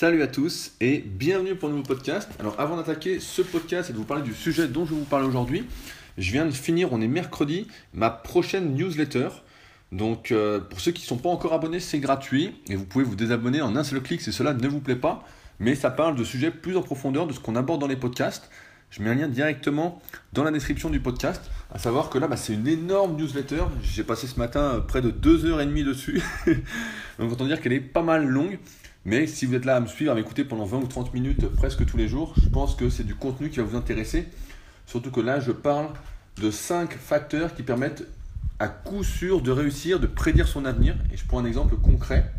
Salut à tous et bienvenue pour un nouveau podcast. Alors avant d'attaquer ce podcast et de vous parler du sujet dont je vous parler aujourd'hui, je viens de finir, on est mercredi, ma prochaine newsletter. Donc euh, pour ceux qui ne sont pas encore abonnés, c'est gratuit et vous pouvez vous désabonner en un seul clic si cela ne vous plaît pas. Mais ça parle de sujets plus en profondeur de ce qu'on aborde dans les podcasts. Je mets un lien directement dans la description du podcast. À savoir que là, bah, c'est une énorme newsletter. J'ai passé ce matin euh, près de 2h30 dessus. Donc autant dire qu'elle est pas mal longue. Mais si vous êtes là à me suivre, à m'écouter pendant 20 ou 30 minutes presque tous les jours, je pense que c'est du contenu qui va vous intéresser. Surtout que là, je parle de 5 facteurs qui permettent à coup sûr de réussir, de prédire son avenir. Et je prends un exemple concret.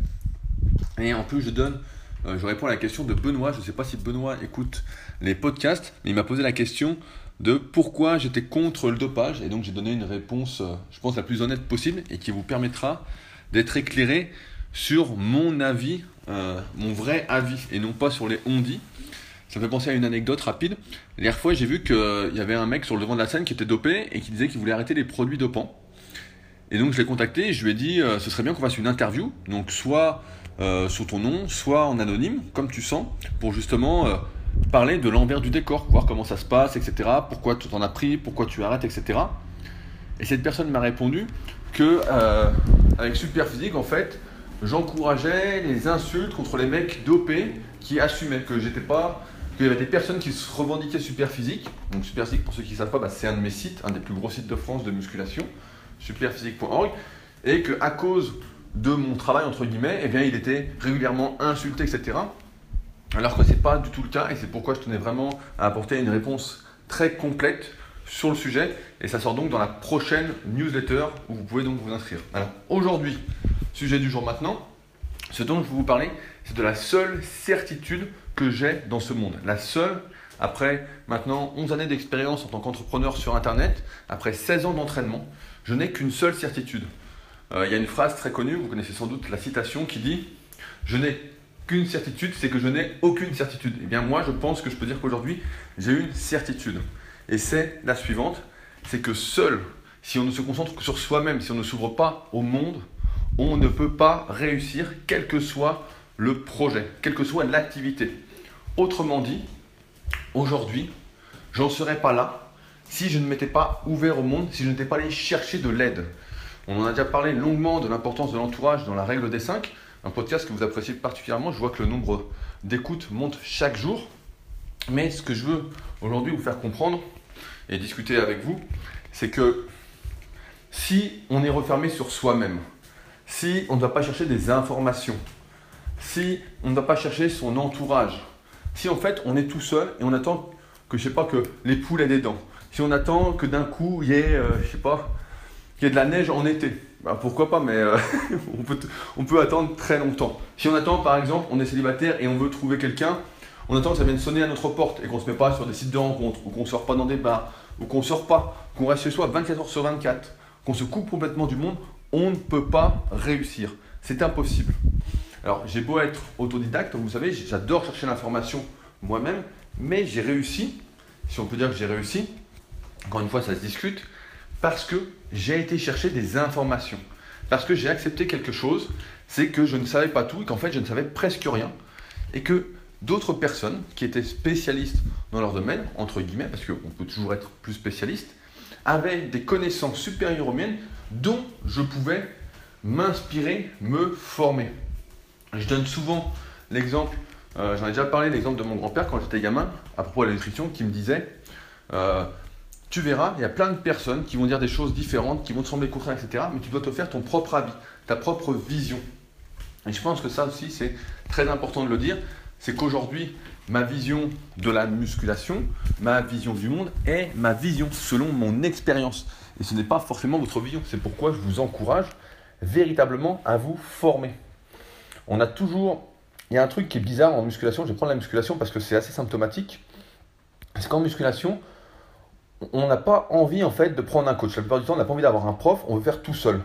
Et en plus, je donne euh, je réponds à la question de Benoît. Je ne sais pas si Benoît écoute les podcasts, mais il m'a posé la question de pourquoi j'étais contre le dopage. Et donc j'ai donné une réponse, euh, je pense, la plus honnête possible et qui vous permettra d'être éclairé sur mon avis, euh, mon vrai avis, et non pas sur les on-dit. Ça me fait penser à une anecdote rapide. L'hier fois, j'ai vu qu'il y avait un mec sur le devant de la scène qui était dopé et qui disait qu'il voulait arrêter les produits dopants. Et donc je l'ai contacté et je lui ai dit ce serait bien qu'on fasse une interview. Donc soit euh, sous ton nom, soit en anonyme, comme tu sens, pour justement euh, parler de l'envers du décor, voir comment ça se passe, etc. Pourquoi tu t'en as pris, pourquoi tu arrêtes, etc. Et cette personne m'a répondu que euh, avec Superphysique, en fait, j'encourageais les insultes contre les mecs dopés qui assumaient que j'étais pas qu'il y avait des personnes qui se revendiquaient Superphysique. Donc Superphysique, pour ceux qui ne savent pas, bah, c'est un de mes sites, un des plus gros sites de France de musculation, superphysique.org, et que à cause de mon travail, entre guillemets, eh bien, il était régulièrement insulté, etc. Alors que ce n'est pas du tout le cas, et c'est pourquoi je tenais vraiment à apporter une réponse très complète sur le sujet, et ça sort donc dans la prochaine newsletter où vous pouvez donc vous inscrire. Alors aujourd'hui, sujet du jour maintenant, ce dont je vais vous parler, c'est de la seule certitude que j'ai dans ce monde. La seule, après maintenant 11 années d'expérience en tant qu'entrepreneur sur Internet, après 16 ans d'entraînement, je n'ai qu'une seule certitude. Euh, il y a une phrase très connue, vous connaissez sans doute la citation qui dit Je n'ai qu'une certitude, c'est que je n'ai aucune certitude. Eh bien moi, je pense que je peux dire qu'aujourd'hui, j'ai une certitude. Et c'est la suivante, c'est que seul, si on ne se concentre que sur soi-même, si on ne s'ouvre pas au monde, on ne peut pas réussir, quel que soit le projet, quelle que soit l'activité. Autrement dit, aujourd'hui, j'en serais pas là si je ne m'étais pas ouvert au monde, si je n'étais pas allé chercher de l'aide. On en a déjà parlé longuement de l'importance de l'entourage dans la règle des 5, un podcast que vous appréciez particulièrement. Je vois que le nombre d'écoutes monte chaque jour. Mais ce que je veux aujourd'hui vous faire comprendre et discuter avec vous, c'est que si on est refermé sur soi-même, si on ne va pas chercher des informations, si on ne va pas chercher son entourage, si en fait on est tout seul et on attend que je sais pas que les poules aient des dents, si on attend que d'un coup il y ait, euh, je sais pas, qu'il y ait de la neige en été. Bah, pourquoi pas, mais euh, on, peut, attendre très longtemps. Si on attend, par exemple, on est célibataire et on veut trouver quelqu'un, on attend que ça vienne sonner à notre porte et qu'on ne se met pas sur des sites de rencontres, ou qu'on sort pas dans des bars, ou qu'on ne sort pas, qu'on reste chez soi 24 heures sur 24, qu'on se coupe complètement du monde, on ne peut pas réussir. C'est impossible. Alors, j'ai beau être autodidacte, vous savez, j'adore chercher l'information moi-même, mais j'ai réussi, si on peut dire que j'ai réussi, encore une fois, ça se discute, parce que j'ai été chercher des informations. Parce que j'ai accepté quelque chose, c'est que je ne savais pas tout et qu'en fait je ne savais presque rien. Et que d'autres personnes qui étaient spécialistes dans leur domaine, entre guillemets, parce qu'on peut toujours être plus spécialiste, avaient des connaissances supérieures aux miennes dont je pouvais m'inspirer, me former. Je donne souvent l'exemple, euh, j'en ai déjà parlé, l'exemple de mon grand-père quand j'étais gamin, à propos de la nutrition, qui me disait, euh, tu verras, il y a plein de personnes qui vont dire des choses différentes, qui vont te sembler contraires, etc. Mais tu dois te faire ton propre avis, ta propre vision. Et je pense que ça aussi, c'est très important de le dire. C'est qu'aujourd'hui, ma vision de la musculation, ma vision du monde est ma vision selon mon expérience. Et ce n'est pas forcément votre vision. C'est pourquoi je vous encourage véritablement à vous former. On a toujours. Il y a un truc qui est bizarre en musculation. Je vais prendre la musculation parce que c'est assez symptomatique. C'est qu'en musculation, on n'a pas envie en fait de prendre un coach. La plupart du temps, on n'a pas envie d'avoir un prof, on veut faire tout seul.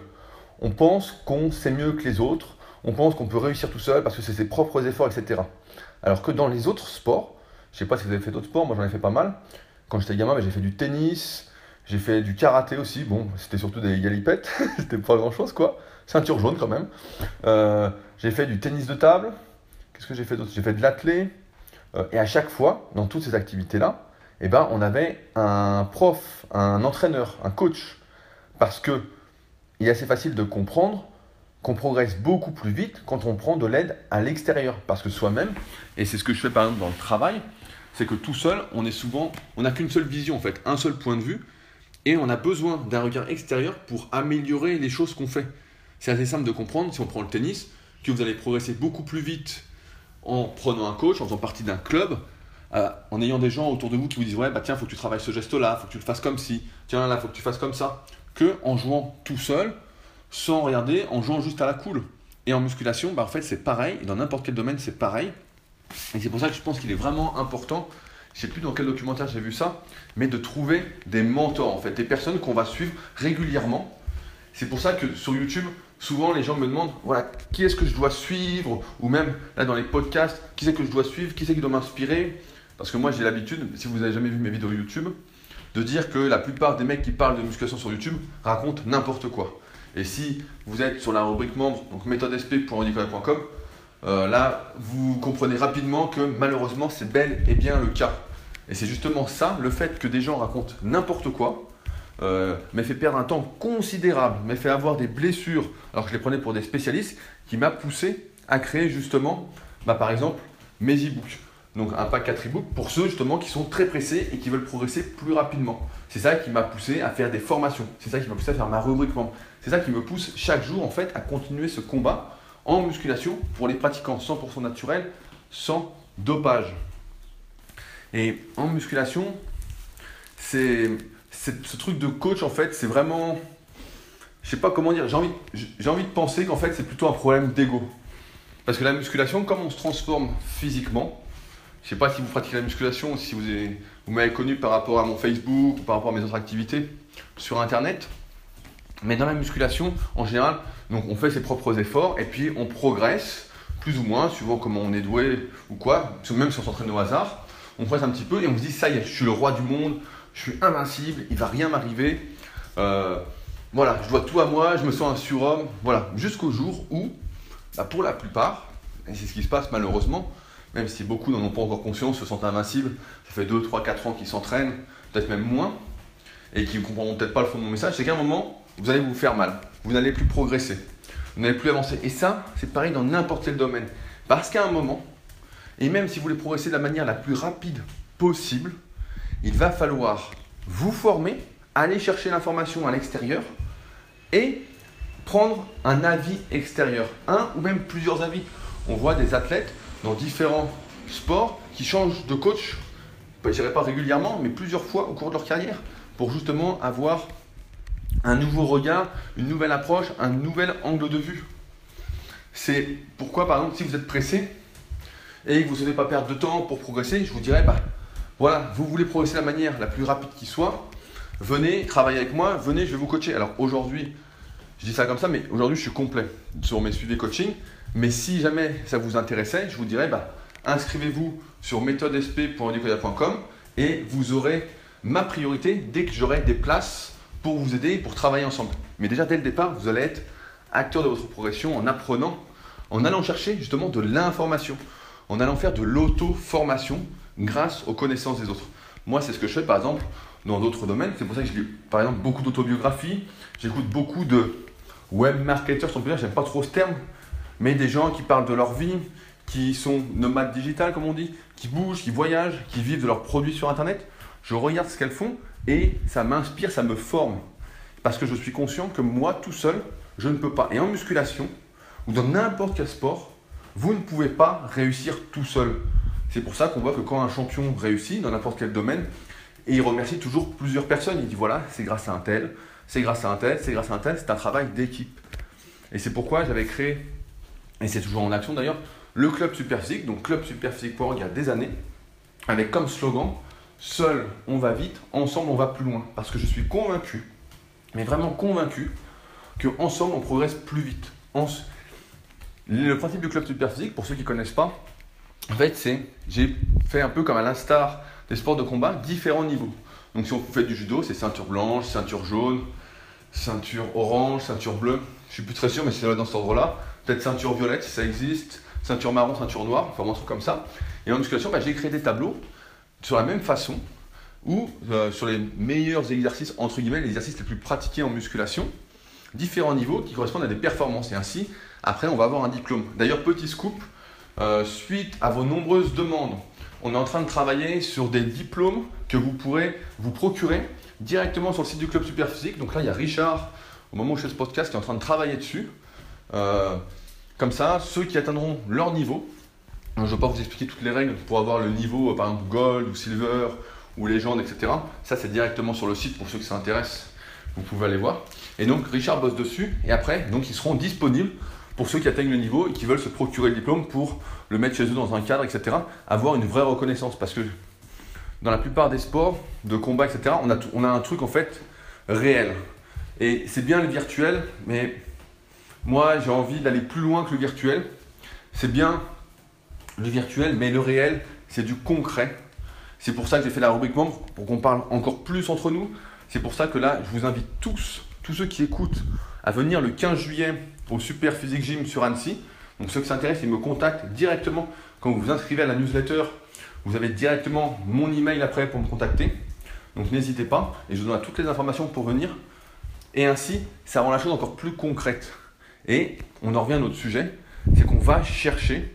On pense qu'on sait mieux que les autres, on pense qu'on peut réussir tout seul parce que c'est ses propres efforts, etc. Alors que dans les autres sports, je ne sais pas si vous avez fait d'autres sports, moi j'en ai fait pas mal. Quand j'étais gamin, ben, j'ai fait du tennis, j'ai fait du karaté aussi. Bon, c'était surtout des galipettes, c'était pas grand chose quoi. Ceinture jaune quand même. Euh, j'ai fait du tennis de table, qu'est-ce que j'ai fait d'autre? J'ai fait de l'athlé. Euh, et à chaque fois, dans toutes ces activités-là, eh ben, on avait un prof, un entraîneur, un coach. Parce que il est assez facile de comprendre qu'on progresse beaucoup plus vite quand on prend de l'aide à l'extérieur. Parce que soi-même, et c'est ce que je fais par exemple dans le travail, c'est que tout seul, on est souvent, on n'a qu'une seule vision en fait, un seul point de vue, et on a besoin d'un regard extérieur pour améliorer les choses qu'on fait. C'est assez simple de comprendre, si on prend le tennis, que vous allez progresser beaucoup plus vite en prenant un coach, en faisant partie d'un club, euh, en ayant des gens autour de vous qui vous disent ouais bah tiens faut que tu travailles ce geste là, faut que tu le fasses comme ci, tiens là faut que tu fasses comme ça, que en jouant tout seul, sans regarder, en jouant juste à la cool. Et en musculation, bah en fait c'est pareil, dans n'importe quel domaine c'est pareil. Et c'est pour ça que je pense qu'il est vraiment important, je sais plus dans quel documentaire j'ai vu ça, mais de trouver des mentors en fait, des personnes qu'on va suivre régulièrement. C'est pour ça que sur YouTube, souvent les gens me demandent voilà, qui est-ce que je dois suivre? Ou même là dans les podcasts, qui c'est que je dois suivre? Qui c'est qui doit m'inspirer? Parce que moi j'ai l'habitude, si vous n'avez jamais vu mes vidéos YouTube, de dire que la plupart des mecs qui parlent de musculation sur YouTube racontent n'importe quoi. Et si vous êtes sur la rubrique membre, donc méthodesp.com, euh, là vous comprenez rapidement que malheureusement c'est bel et bien le cas. Et c'est justement ça, le fait que des gens racontent n'importe quoi, euh, fait perdre un temps considérable, m'a fait avoir des blessures, alors que je les prenais pour des spécialistes, qui m'a poussé à créer justement, bah, par exemple, mes e-books. Donc un pack 4 e-books pour ceux justement qui sont très pressés et qui veulent progresser plus rapidement. C'est ça qui m'a poussé à faire des formations. C'est ça qui m'a poussé à faire ma rubrique. C'est ça qui me pousse chaque jour en fait à continuer ce combat en musculation pour les pratiquants 100% naturels, sans dopage. Et en musculation, c'est ce truc de coach, en fait, c'est vraiment. Je sais pas comment dire. J'ai envie, envie de penser qu'en fait, c'est plutôt un problème d'ego. Parce que la musculation, comme on se transforme physiquement, je sais pas si vous pratiquez la musculation, si vous, vous m'avez connu par rapport à mon Facebook ou par rapport à mes autres activités sur Internet. Mais dans la musculation, en général, donc on fait ses propres efforts et puis on progresse, plus ou moins, suivant comment on est doué ou quoi, même si on s'entraîne au hasard. On progresse un petit peu et on se dit, ça y est, je suis le roi du monde, je suis invincible, il va rien m'arriver. Euh, voilà, je dois tout à moi, je me sens un surhomme. Voilà, jusqu'au jour où, bah, pour la plupart, et c'est ce qui se passe malheureusement, même si beaucoup n'en ont pas encore conscience, se sentent invincibles, ça fait 2, 3, 4 ans qu'ils s'entraînent, peut-être même moins, et qui ne comprendront peut-être pas le fond de mon message, c'est qu'à un moment, vous allez vous faire mal, vous n'allez plus progresser, vous n'allez plus avancer. Et ça, c'est pareil dans n'importe quel domaine. Parce qu'à un moment, et même si vous voulez progresser de la manière la plus rapide possible, il va falloir vous former, aller chercher l'information à l'extérieur et prendre un avis extérieur, un ou même plusieurs avis. On voit des athlètes dans différents sports qui changent de coach, je dirais pas régulièrement, mais plusieurs fois au cours de leur carrière, pour justement avoir un nouveau regard, une nouvelle approche, un nouvel angle de vue. C'est pourquoi, par exemple, si vous êtes pressé et que vous ne devez pas perdre de temps pour progresser, je vous dirais, bah, voilà, vous voulez progresser de la manière la plus rapide qui soit, venez travailler avec moi, venez, je vais vous coacher. Alors aujourd'hui, je dis ça comme ça, mais aujourd'hui je suis complet sur mes suivis coaching. Mais si jamais ça vous intéressait, je vous dirais, bah, inscrivez-vous sur méthodesp.com et vous aurez ma priorité dès que j'aurai des places pour vous aider, pour travailler ensemble. Mais déjà dès le départ, vous allez être acteur de votre progression en apprenant, en allant chercher justement de l'information, en allant faire de l'auto-formation grâce aux connaissances des autres. Moi, c'est ce que je fais par exemple dans d'autres domaines. C'est pour ça que je lis par exemple beaucoup d'autobiographies. J'écoute beaucoup de web marketers, on peut dire, j'aime pas trop ce terme, mais des gens qui parlent de leur vie, qui sont nomades digital comme on dit, qui bougent, qui voyagent, qui vivent de leurs produits sur internet. Je regarde ce qu'elles font et ça m'inspire, ça me forme. Parce que je suis conscient que moi tout seul, je ne peux pas. Et en musculation, ou dans n'importe quel sport, vous ne pouvez pas réussir tout seul. C'est pour ça qu'on voit que quand un champion réussit dans n'importe quel domaine, et il remercie toujours plusieurs personnes, il dit voilà, c'est grâce à un tel, c'est grâce à un tel, c'est grâce à un tel, c'est un travail d'équipe. Et c'est pourquoi j'avais créé, et c'est toujours en action d'ailleurs, le club Superphysique, donc club superphysique.org il y a des années, avec comme slogan Seul on va vite, ensemble on va plus loin. Parce que je suis convaincu, mais vraiment convaincu, qu'ensemble on progresse plus vite. Le principe du club Superphysique, pour ceux qui ne connaissent pas, en fait, c'est j'ai fait un peu comme à l'instar des sports de combat, différents niveaux. Donc si on fait du judo, c'est ceinture blanche, ceinture jaune, ceinture orange, ceinture bleue. Je suis plus très sûr, mais c'est dans cet ordre-là. Peut-être ceinture violette si ça existe, ceinture marron, ceinture noire, enfin comme ça. Et en musculation, bah, j'ai créé des tableaux sur la même façon, ou euh, sur les meilleurs exercices, entre guillemets, les exercices les plus pratiqués en musculation, différents niveaux qui correspondent à des performances. Et ainsi, après, on va avoir un diplôme. D'ailleurs, petit scoop, euh, suite à vos nombreuses demandes, on est en train de travailler sur des diplômes que vous pourrez vous procurer directement sur le site du Club Superphysique. Donc là, il y a Richard, au moment où je fais ce podcast, qui est en train de travailler dessus. Euh, comme ça, ceux qui atteindront leur niveau, je ne vais pas vous expliquer toutes les règles pour avoir le niveau, par exemple gold ou silver ou légende, etc. Ça, c'est directement sur le site pour ceux qui s'intéressent. Vous pouvez aller voir. Et donc, Richard bosse dessus. Et après, donc, ils seront disponibles pour ceux qui atteignent le niveau et qui veulent se procurer le diplôme pour le mettre chez eux dans un cadre, etc. Avoir une vraie reconnaissance. Parce que dans la plupart des sports, de combat, etc., on a, on a un truc en fait réel. Et c'est bien le virtuel, mais moi j'ai envie d'aller plus loin que le virtuel. C'est bien le virtuel, mais le réel, c'est du concret. C'est pour ça que j'ai fait la rubrique membre, pour qu'on parle encore plus entre nous. C'est pour ça que là, je vous invite tous, tous ceux qui écoutent, à venir le 15 juillet au Super Physique Gym sur Annecy. Donc ceux qui s'intéressent, ils me contactent directement quand vous vous inscrivez à la newsletter. Vous avez directement mon email après pour me contacter. Donc n'hésitez pas et je vous donne toutes les informations pour venir. Et ainsi, ça rend la chose encore plus concrète. Et on en revient à notre sujet, c'est qu'on va chercher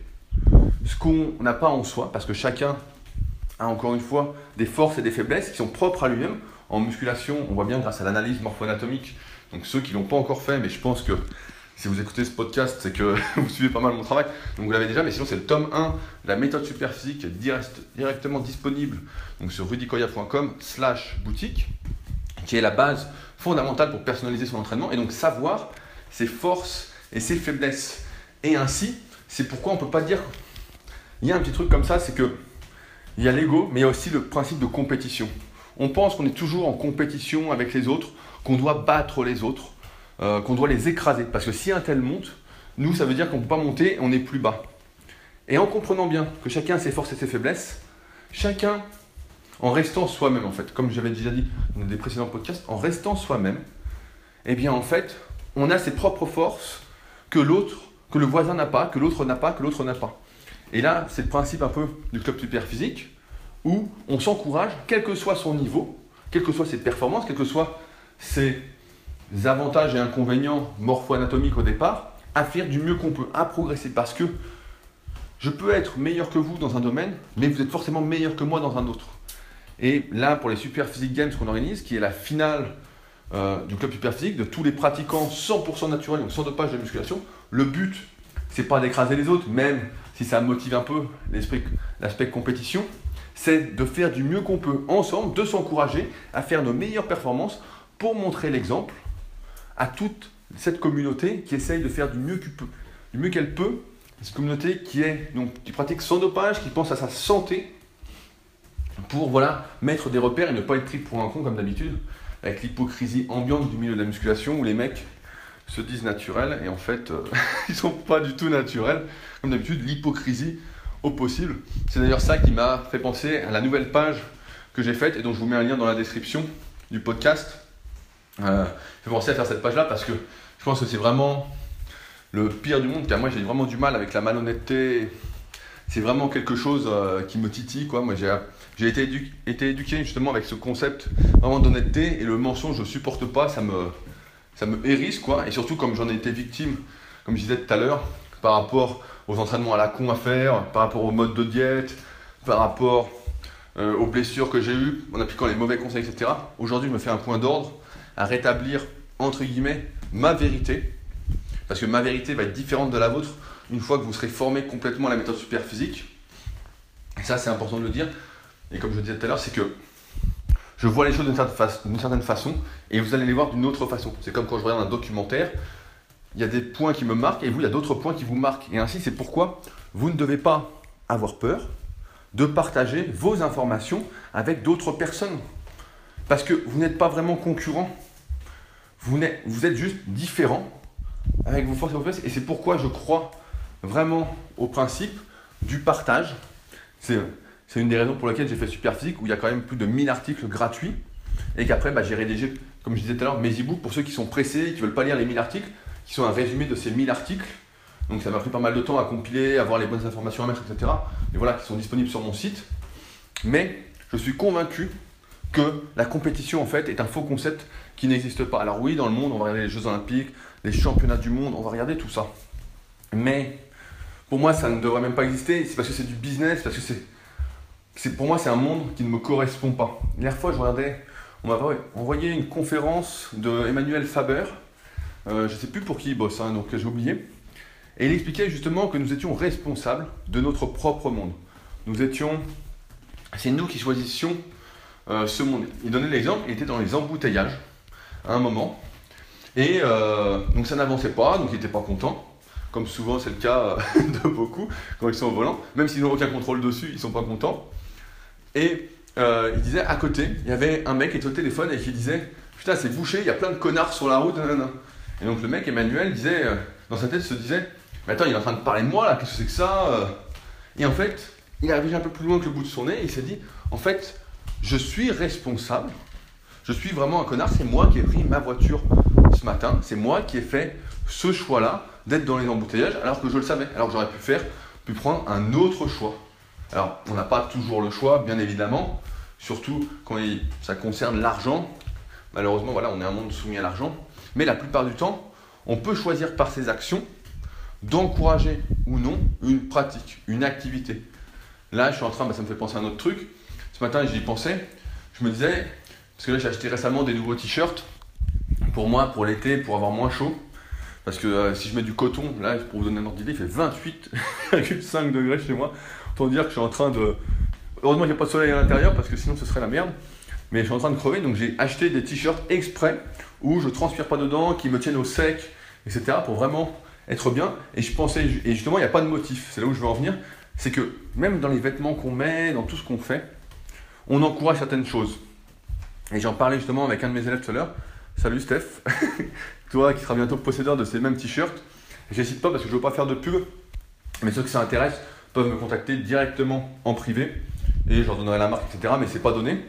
ce qu'on n'a pas en soi, parce que chacun a encore une fois des forces et des faiblesses qui sont propres à lui-même. En musculation, on voit bien grâce à l'analyse morpho-anatomique, donc ceux qui ne l'ont pas encore fait, mais je pense que si vous écoutez ce podcast, c'est que vous suivez pas mal mon travail, donc vous l'avez déjà, mais sinon c'est le tome 1, la méthode superphysique direct, directement disponible donc sur rudicoya.com slash boutique, qui est la base fondamentale pour personnaliser son entraînement et donc savoir ses forces et ses faiblesses. Et ainsi, c'est pourquoi on ne peut pas dire. Il y a un petit truc comme ça, c'est que il y a l'ego, mais il y a aussi le principe de compétition. On pense qu'on est toujours en compétition avec les autres, qu'on doit battre les autres, euh, qu'on doit les écraser. Parce que si un tel monte, nous, ça veut dire qu'on ne peut pas monter, on est plus bas. Et en comprenant bien que chacun a ses forces et ses faiblesses, chacun, en restant soi-même, en fait, comme j'avais déjà dit dans des précédents podcasts, en restant soi-même, eh bien, en fait, on a ses propres forces que l'autre, que le voisin n'a pas, que l'autre n'a pas, que l'autre n'a pas. Et là, c'est le principe un peu du club super physique, où on s'encourage, quel que soit son niveau, quelles que soient ses performances, quels que soient ses avantages et inconvénients morpho-anatomiques au départ, à faire du mieux qu'on peut, à progresser. Parce que je peux être meilleur que vous dans un domaine, mais vous êtes forcément meilleur que moi dans un autre. Et là, pour les Super Physique Games qu'on organise, qui est la finale euh, du club super physique, de tous les pratiquants 100% naturels, donc sans dopage de musculation, le but, c'est pas d'écraser les autres, même si ça motive un peu l'aspect compétition, c'est de faire du mieux qu'on peut ensemble, de s'encourager à faire nos meilleures performances pour montrer l'exemple à toute cette communauté qui essaye de faire du mieux qu'elle peut, cette communauté qui est donc qui pratique sans dopage, qui pense à sa santé pour voilà mettre des repères et ne pas être pris pour un con comme d'habitude avec l'hypocrisie ambiante du milieu de la musculation où les mecs se disent naturels et en fait euh, ils sont pas du tout naturels. Comme d'habitude, l'hypocrisie au possible. C'est d'ailleurs ça qui m'a fait penser à la nouvelle page que j'ai faite et dont je vous mets un lien dans la description du podcast. Euh, je vais à faire cette page-là parce que je pense que c'est vraiment le pire du monde. Car moi, j'ai vraiment du mal avec la malhonnêteté. C'est vraiment quelque chose euh, qui me titille. Moi, j'ai été, été, éduqué justement avec ce concept vraiment d'honnêteté et le mensonge, je ne supporte pas. Ça me, ça me hérisse. Quoi. Et surtout, comme j'en ai été victime, comme je disais tout à l'heure, par rapport aux entraînements à la con à faire, par rapport au mode de diète, par rapport euh, aux blessures que j'ai eues en appliquant les mauvais conseils, etc. Aujourd'hui, je me fais un point d'ordre à rétablir, entre guillemets, ma vérité. Parce que ma vérité va être différente de la vôtre une fois que vous serez formé complètement à la méthode super physique. Et ça, c'est important de le dire. Et comme je disais tout à l'heure, c'est que je vois les choses d'une certaine, certaine, façon et vous allez les voir d'une autre façon. C'est comme quand je regarde un documentaire, il y a des points qui me marquent et vous, il y a d'autres points qui vous marquent. Et ainsi, c'est pourquoi vous ne devez pas avoir peur de partager vos informations avec d'autres personnes. Parce que vous n'êtes pas vraiment concurrent. Vous, vous êtes juste différent avec vos forces et vos faiblesses. Et c'est pourquoi je crois vraiment au principe du partage. C'est une des raisons pour lesquelles j'ai fait Superphysique, où il y a quand même plus de 1000 articles gratuits. Et qu'après, bah, j'ai rédigé, comme je disais tout à l'heure, mes e-books pour ceux qui sont pressés, qui ne veulent pas lire les 1000 articles, qui sont un résumé de ces 1000 articles Donc ça m'a pris pas mal de temps à compiler, à voir les bonnes informations à mettre, etc. Et voilà, qui sont disponibles sur mon site. Mais je suis convaincu que la compétition en fait est un faux concept qui n'existe pas. Alors oui, dans le monde, on va regarder les Jeux Olympiques, les championnats du monde, on va regarder tout ça. Mais pour moi, ça ne devrait même pas exister. C'est parce que c'est du business, parce que c'est, pour moi, c'est un monde qui ne me correspond pas. La fois, je regardais, on m'a envoyé une conférence de Emmanuel Faber. Euh, je ne sais plus pour qui il bosse, hein, donc j'ai oublié. Et il expliquait justement que nous étions responsables de notre propre monde. Nous étions, c'est nous qui choisissions euh. Il donnait l'exemple, il était dans les embouteillages à un moment. Et euh, donc ça n'avançait pas, donc il n'était pas content. Comme souvent c'est le cas euh, de beaucoup quand ils sont au volant. Même s'ils n'ont aucun contrôle dessus, ils ne sont pas contents. Et il disait à côté, il y avait un mec qui était au téléphone et qui disait Putain, c'est bouché, il y a plein de connards sur la route. Et donc le mec, Emmanuel, disait, dans sa tête, se disait Mais attends, il est en train de parler de moi là, qu'est-ce que c'est que ça Et en fait, il est arrivé un peu plus loin que le bout de son nez et il s'est dit En fait, je suis responsable. Je suis vraiment un connard. C'est moi qui ai pris ma voiture ce matin. C'est moi qui ai fait ce choix-là d'être dans les embouteillages alors que je le savais. Alors que j'aurais pu faire, pu prendre un autre choix. Alors, on n'a pas toujours le choix, bien évidemment. Surtout quand ça concerne l'argent. Malheureusement, voilà, on est un monde soumis à l'argent. Mais la plupart du temps, on peut choisir par ses actions d'encourager ou non une pratique, une activité. Là, je suis en train, bah, ça me fait penser à un autre truc matin, j'y pensais. Je me disais, parce que là, j'ai acheté récemment des nouveaux t-shirts pour moi, pour l'été, pour avoir moins chaud. Parce que euh, si je mets du coton, là, pour vous donner un ordre d'idée, il fait 28,5 degrés chez moi. Autant dire que je suis en train de. Heureusement qu'il n'y a pas de soleil à l'intérieur parce que sinon ce serait la merde. Mais je suis en train de crever, donc j'ai acheté des t-shirts exprès où je transpire pas dedans, qui me tiennent au sec, etc. pour vraiment être bien. Et je pensais, et justement, il n'y a pas de motif. C'est là où je veux en venir. C'est que même dans les vêtements qu'on met, dans tout ce qu'on fait, on encourage certaines choses. Et j'en parlais justement avec un de mes élèves tout à l'heure. Salut Steph, toi qui seras bientôt possédeur de ces mêmes t-shirts. J'hésite pas parce que je ne veux pas faire de pub, mais ceux qui ça intéresse peuvent me contacter directement en privé et je leur donnerai la marque, etc. Mais c'est pas donné.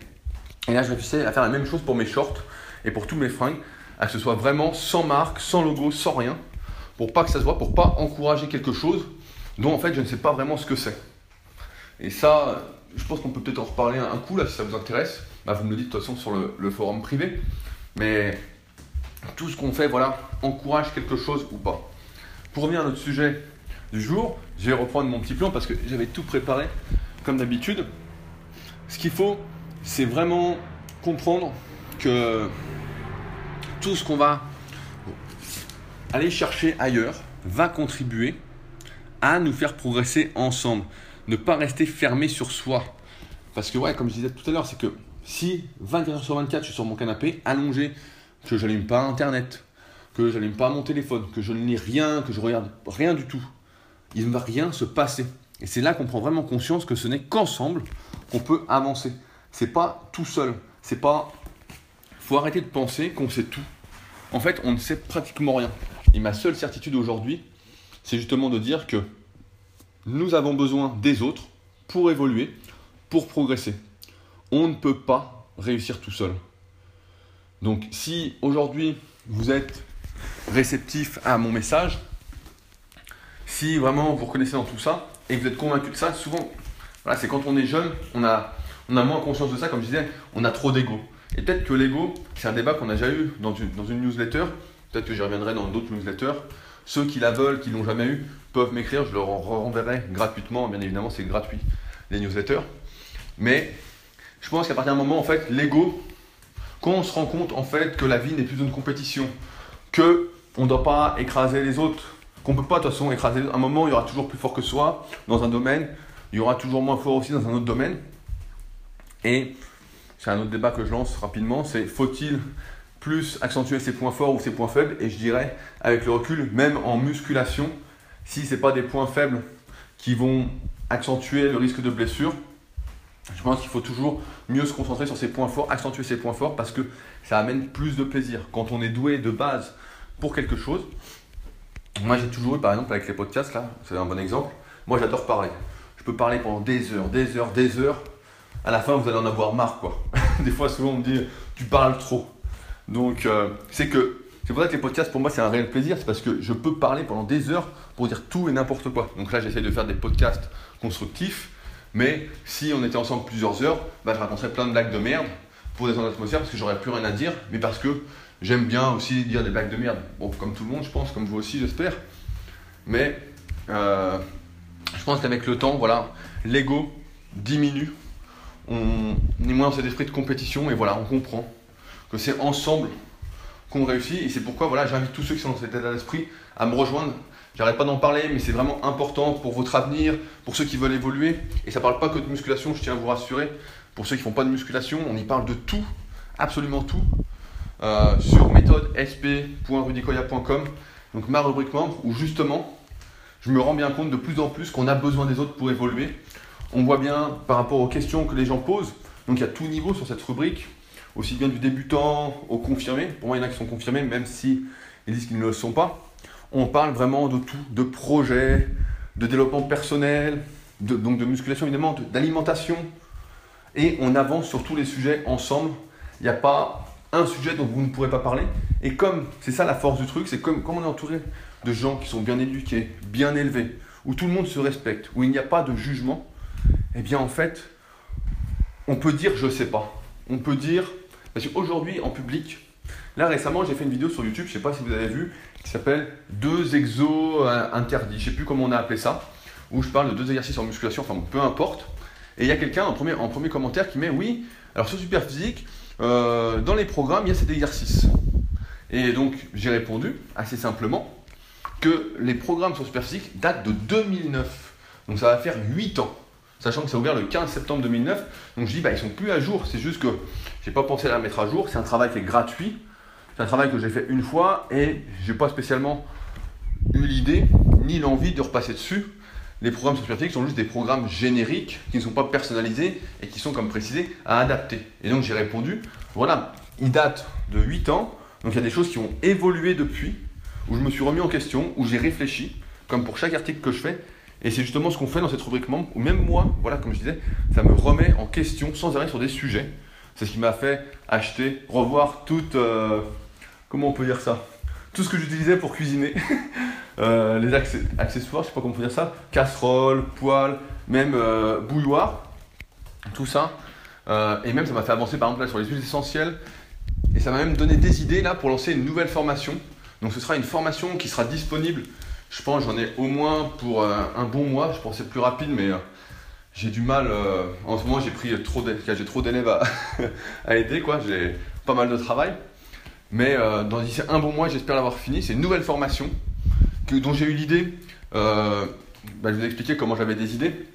Et là, je réfléchissais à faire la même chose pour mes shorts et pour tous mes fringues, à ce soit vraiment sans marque, sans logo, sans rien, pour pas que ça se voit, pour pas encourager quelque chose dont en fait je ne sais pas vraiment ce que c'est. Et ça, je pense qu'on peut peut-être en reparler un coup là si ça vous intéresse. Bah, vous me le dites de toute façon sur le, forum privé. Mais tout ce qu'on fait, voilà, encourage quelque chose ou pas. Pour revenir à notre sujet du jour, je vais reprendre mon petit plan parce que j'avais tout préparé comme d'habitude. Ce qu'il faut, c'est vraiment comprendre que tout ce qu'on va aller chercher ailleurs va contribuer à nous faire progresser ensemble ne pas rester fermé sur soi. Parce que, ouais, comme je disais tout à l'heure, c'est que si 24 h sur 24, je suis sur mon canapé, allongé, que je n'allume pas Internet, que je n'allume pas mon téléphone, que je ne lis rien, que je regarde rien du tout, il ne va rien se passer. Et c'est là qu'on prend vraiment conscience que ce n'est qu'ensemble qu'on peut avancer. C'est pas tout seul. C'est pas. Faut arrêter de penser qu'on sait tout. En fait, on ne sait pratiquement rien. Et ma seule certitude aujourd'hui, c'est justement de dire que nous avons besoin des autres pour évoluer, pour progresser. On ne peut pas réussir tout seul. Donc si aujourd'hui vous êtes réceptif à mon message, si vraiment vous reconnaissez dans tout ça et que vous êtes convaincu de ça, souvent, voilà, c'est quand on est jeune, on a, moins conscience de ça, comme je disais, on a trop d'ego. Et peut-être que l'ego, c'est un débat qu'on a déjà eu dans une, dans une newsletter, peut-être que j'y reviendrai dans d'autres newsletters, ceux qui la veulent, qui l'ont jamais eu, peuvent m'écrire, je leur renverrai gratuitement, bien évidemment c'est gratuit, les newsletters. Mais je pense qu'à partir d'un moment, en fait, l'ego, quand on se rend compte en fait que la vie n'est plus une compétition, que on ne doit pas écraser les autres, qu'on ne peut pas de toute façon écraser. À un moment, il y aura toujours plus fort que soi dans un domaine, il y aura toujours moins fort aussi dans un autre domaine. Et c'est un autre débat que je lance rapidement, c'est faut-il plus accentuer ses points forts ou ses points faibles. Et je dirais, avec le recul, même en musculation, si ce n'est pas des points faibles qui vont accentuer le risque de blessure, je pense qu'il faut toujours mieux se concentrer sur ses points forts, accentuer ses points forts parce que ça amène plus de plaisir. Quand on est doué de base pour quelque chose, moi j'ai toujours eu par exemple avec les podcasts là, c'est un bon exemple, moi j'adore parler. Je peux parler pendant des heures, des heures, des heures. À la fin, vous allez en avoir marre quoi. des fois, souvent on me dit tu parles trop. Donc, euh, c'est que c'est pour ça que les podcasts, pour moi, c'est un réel plaisir. C'est parce que je peux parler pendant des heures pour dire tout et n'importe quoi. Donc là, j'essaie de faire des podcasts constructifs, mais si on était ensemble plusieurs heures, bah, je raconterais plein de blagues de merde pour détendre l'atmosphère parce que j'aurais plus rien à dire, mais parce que j'aime bien aussi dire des blagues de merde. Bon, comme tout le monde, je pense, comme vous aussi, j'espère. Mais euh, je pense qu'avec le temps, voilà, l'ego diminue. On est moins dans cet esprit de compétition et voilà, on comprend c'est ensemble qu'on réussit. Et c'est pourquoi voilà, j'invite tous ceux qui sont dans cet état d'esprit à me rejoindre. J'arrête pas d'en parler, mais c'est vraiment important pour votre avenir, pour ceux qui veulent évoluer. Et ça parle pas que de musculation, je tiens à vous rassurer. Pour ceux qui font pas de musculation, on y parle de tout, absolument tout, euh, sur méthode sp.rudicoya.com, donc ma rubrique membre, où justement, je me rends bien compte de plus en plus qu'on a besoin des autres pour évoluer. On voit bien par rapport aux questions que les gens posent, donc il y a tout niveau sur cette rubrique, aussi bien du débutant au confirmé. Pour moi, il y en a qui sont confirmés, même si ils disent qu'ils ne le sont pas. On parle vraiment de tout, de projets, de développement personnel, de, donc de musculation évidemment, d'alimentation. Et on avance sur tous les sujets ensemble. Il n'y a pas un sujet dont vous ne pourrez pas parler. Et comme c'est ça la force du truc, c'est comme, comme on est entouré de gens qui sont bien éduqués, bien élevés, où tout le monde se respecte, où il n'y a pas de jugement, eh bien en fait, on peut dire je sais pas. On peut dire parce qu'aujourd'hui, en public, là récemment, j'ai fait une vidéo sur YouTube, je ne sais pas si vous avez vu, qui s'appelle Deux exos euh, interdits. Je ne sais plus comment on a appelé ça, où je parle de deux exercices en musculation, enfin peu importe. Et il y a quelqu'un en premier, en premier commentaire qui met Oui, alors sur Superphysique, euh, dans les programmes, il y a cet exercice. Et donc, j'ai répondu assez simplement que les programmes sur Superphysique datent de 2009. Donc, ça va faire 8 ans sachant que ça a ouvert le 15 septembre 2009. Donc je dis, bah, ils sont plus à jour. C'est juste que j'ai pas pensé à la mettre à jour. C'est un travail qui est gratuit. C'est un travail que j'ai fait une fois et j'ai pas spécialement eu l'idée ni l'envie de repasser dessus. Les programmes sur sont juste des programmes génériques qui ne sont pas personnalisés et qui sont, comme précisé, à adapter. Et donc j'ai répondu, voilà, ils datent de 8 ans. Donc il y a des choses qui ont évolué depuis, où je me suis remis en question, où j'ai réfléchi, comme pour chaque article que je fais, et c'est justement ce qu'on fait dans cette rubrique membre, où même moi, voilà, comme je disais, ça me remet en question sans arrêt sur des sujets. C'est ce qui m'a fait acheter, revoir tout, euh, comment on peut dire ça? Tout ce que j'utilisais pour cuisiner. Euh, les accessoires, je sais pas comment on peut dire ça. Casserole, poêle, même euh, bouilloire. Tout ça. et même, ça m'a fait avancer par exemple là, sur les huiles essentielles. Et ça m'a même donné des idées là pour lancer une nouvelle formation. Donc ce sera une formation qui sera disponible je pense j'en ai au moins pour euh, un bon mois. Je pensais plus rapide, mais euh, j'ai du mal. Euh, en ce moment, j'ai pris trop j'ai trop d'élèves à, aider, quoi. J'ai pas mal de travail. Mais dans d'ici un bon mois, j'espère l'avoir fini. C'est une nouvelle formation que, dont j'ai eu l'idée. Bah, je vous expliquer comment j'avais des idées.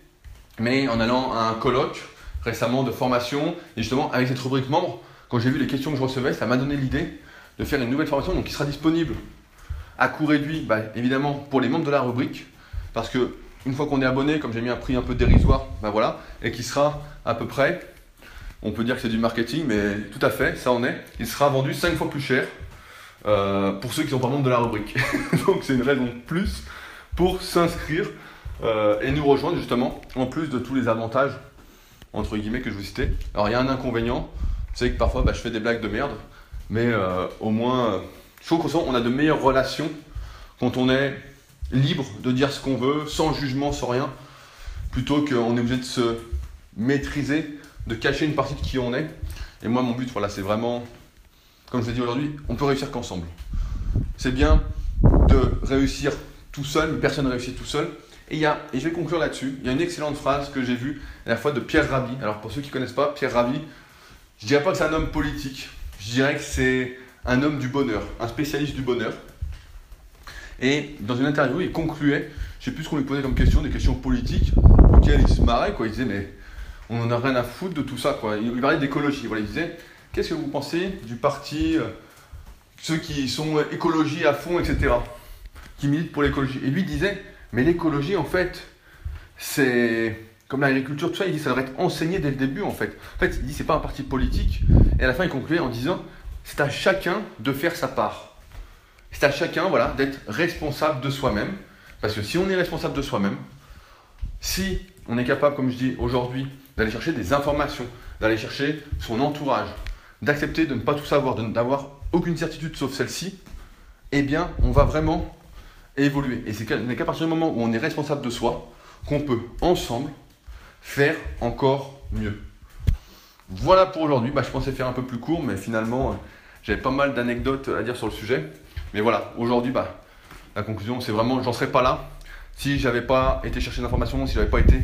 Mais en allant à un colloque récemment de formation, et justement avec cette rubrique membre, quand j'ai vu les questions que je recevais, ça m'a donné l'idée de faire une nouvelle formation donc qui sera disponible à coût réduit, bah, évidemment, pour les membres de la rubrique, parce que une fois qu'on est abonné, comme j'ai mis un prix un peu dérisoire, bah voilà, et qui sera à peu près, on peut dire que c'est du marketing, mais tout à fait, ça en est, il sera vendu 5 fois plus cher euh, pour ceux qui sont pas membres de la rubrique. Donc c'est une raison de plus pour s'inscrire euh, et nous rejoindre justement, en plus de tous les avantages, entre guillemets, que je vous citais. Alors il y a un inconvénient, c'est que parfois bah, je fais des blagues de merde, mais euh, au moins je trouve qu'on a de meilleures relations quand on est libre de dire ce qu'on veut, sans jugement, sans rien, plutôt qu'on est obligé de se maîtriser, de cacher une partie de qui on est. Et moi, mon but, voilà, c'est vraiment, comme je l'ai dit aujourd'hui, on peut réussir qu'ensemble. C'est bien de réussir tout seul, mais personne ne réussit tout seul. Et, il y a, et je vais conclure là-dessus, il y a une excellente phrase que j'ai vue à la fois de Pierre Rabhi. Alors pour ceux qui ne connaissent pas, Pierre Rabhi, je dirais pas que c'est un homme politique, je dirais que c'est un homme du bonheur, un spécialiste du bonheur. Et dans une interview, il concluait, je sais plus ce qu'on lui posait comme question, des questions politiques, auxquelles il se marrait, quoi. Il disait, mais on n'en a rien à foutre de tout ça, quoi. Il parlait d'écologie, voilà. Il disait, qu'est-ce que vous pensez du parti, euh, ceux qui sont écologie à fond, etc., qui militent pour l'écologie? Et lui disait, mais l'écologie, en fait, c'est comme l'agriculture, tout ça, il dit, ça devrait être enseigné dès le début, en fait. En fait, il dit, c'est pas un parti politique. Et à la fin, il concluait en disant, c'est à chacun de faire sa part. C'est à chacun voilà, d'être responsable de soi-même. Parce que si on est responsable de soi-même, si on est capable, comme je dis aujourd'hui, d'aller chercher des informations, d'aller chercher son entourage, d'accepter de ne pas tout savoir, d'avoir aucune certitude sauf celle-ci, eh bien, on va vraiment évoluer. Et c'est qu'à partir du moment où on est responsable de soi, qu'on peut ensemble faire encore mieux. Voilà pour aujourd'hui. Bah, je pensais faire un peu plus court, mais finalement, euh, j'avais pas mal d'anecdotes à dire sur le sujet. Mais voilà, aujourd'hui, bah, la conclusion, c'est vraiment, j'en serais pas là si j'avais pas été chercher d'informations, si j'avais pas été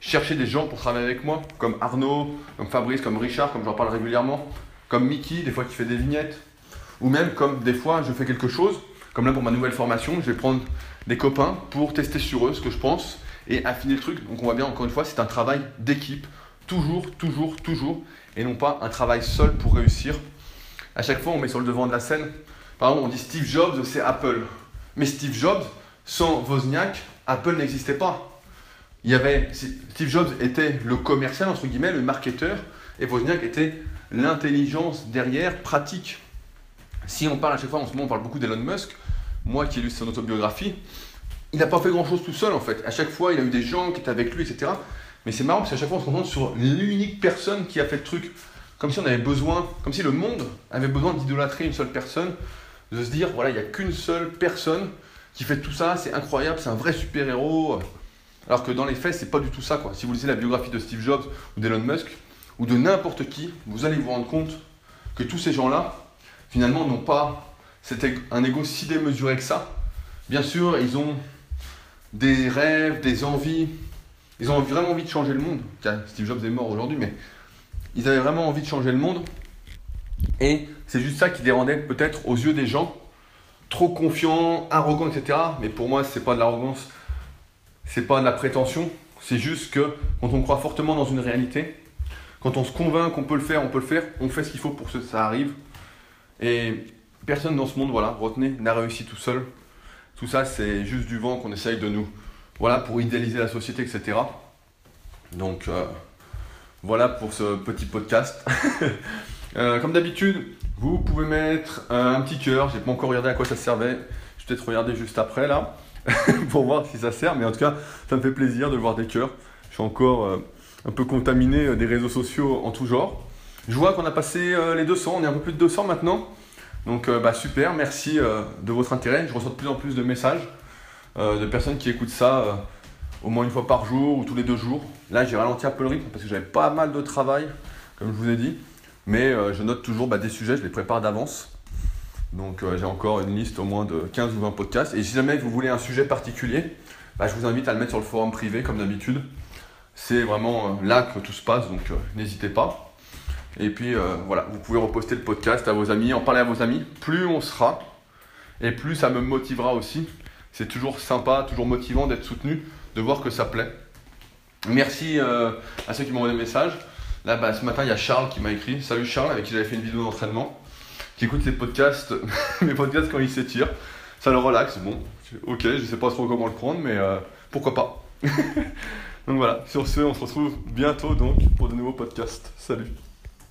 chercher des gens pour travailler avec moi, comme Arnaud, comme Fabrice, comme Richard, comme j'en parle régulièrement, comme Mickey, des fois qui fait des vignettes, ou même comme des fois je fais quelque chose, comme là pour ma nouvelle formation, je vais prendre des copains pour tester sur eux ce que je pense et affiner le truc. Donc on voit bien encore une fois, c'est un travail d'équipe, toujours, toujours, toujours, et non pas un travail seul pour réussir. À chaque fois, on met sur le devant de la scène. Par exemple, on dit Steve Jobs, c'est Apple. Mais Steve Jobs, sans Wozniak, Apple n'existait pas. Il y avait, Steve Jobs était le commercial, entre guillemets, le marketeur, et Wozniak était l'intelligence derrière, pratique. Si on parle à chaque fois, en ce moment, on parle beaucoup d'Elon Musk, moi qui ai lu son autobiographie, il n'a pas fait grand-chose tout seul, en fait. À chaque fois, il a eu des gens qui étaient avec lui, etc. Mais c'est marrant parce qu'à chaque fois, on se concentre sur l'unique personne qui a fait le truc. Comme si on avait besoin, comme si le monde avait besoin d'idolâtrer une seule personne, de se dire, voilà, il n'y a qu'une seule personne qui fait tout ça, c'est incroyable, c'est un vrai super-héros. Alors que dans les faits, c'est pas du tout ça. Quoi. Si vous lisez la biographie de Steve Jobs ou d'Elon Musk, ou de n'importe qui, vous allez vous rendre compte que tous ces gens-là, finalement, n'ont pas un ego si démesuré que ça. Bien sûr, ils ont des rêves, des envies. Ils ont vraiment envie de changer le monde. Steve Jobs est mort aujourd'hui, mais ils avaient vraiment envie de changer le monde. Et c'est juste ça qui les peut-être aux yeux des gens trop confiants, arrogants, etc. Mais pour moi, c'est pas de l'arrogance, c'est pas de la prétention. C'est juste que quand on croit fortement dans une réalité, quand on se convainc qu'on peut le faire, on peut le faire, on fait ce qu'il faut pour que ça arrive. Et personne dans ce monde, voilà, retenez, n'a réussi tout seul. Tout ça, c'est juste du vent qu'on essaye de nous, voilà, pour idéaliser la société, etc. Donc, euh, voilà pour ce petit podcast. Euh, comme d'habitude, vous pouvez mettre euh, un petit cœur. J'ai pas encore regardé à quoi ça servait. Je vais peut-être regarder juste après là pour voir si ça sert. Mais en tout cas, ça me fait plaisir de voir des cœurs. Je suis encore un peu contaminé des réseaux sociaux en tout genre. Je vois qu'on a passé les 200. On est un peu plus de 200 maintenant. Donc euh, bah, super, merci euh, de votre intérêt. Je reçois de plus en plus de messages euh, de personnes qui écoutent ça au moins une fois par jour ou tous les deux jours. Là j'ai ralenti un peu le rythme parce que j'avais pas mal de travail, comme je vous ai dit. Mais je note toujours bah, des sujets, je les prépare d'avance. Donc j'ai encore une liste au moins de 15 ou 20 podcasts. Et si jamais vous voulez un sujet particulier, bah, je vous invite à le mettre sur le forum privé comme d'habitude. C'est vraiment là que tout se passe, donc n'hésitez pas. Et puis euh, voilà, vous pouvez reposter le podcast à vos amis, en parler à vos amis. Plus on sera, et plus ça me motivera aussi. C'est toujours sympa, toujours motivant d'être soutenu, de voir que ça plaît. Merci euh, à ceux qui m'ont envoyé des messages. Là, bah, ce matin, il y a Charles qui m'a écrit. Salut Charles, avec qui j'avais fait une vidéo d'entraînement. Qui écoute les podcasts, mes podcasts quand il s'étire. Ça le relaxe. Bon, ok, je sais pas trop comment le prendre, mais euh, pourquoi pas. donc voilà, sur ce, on se retrouve bientôt donc pour de nouveaux podcasts. Salut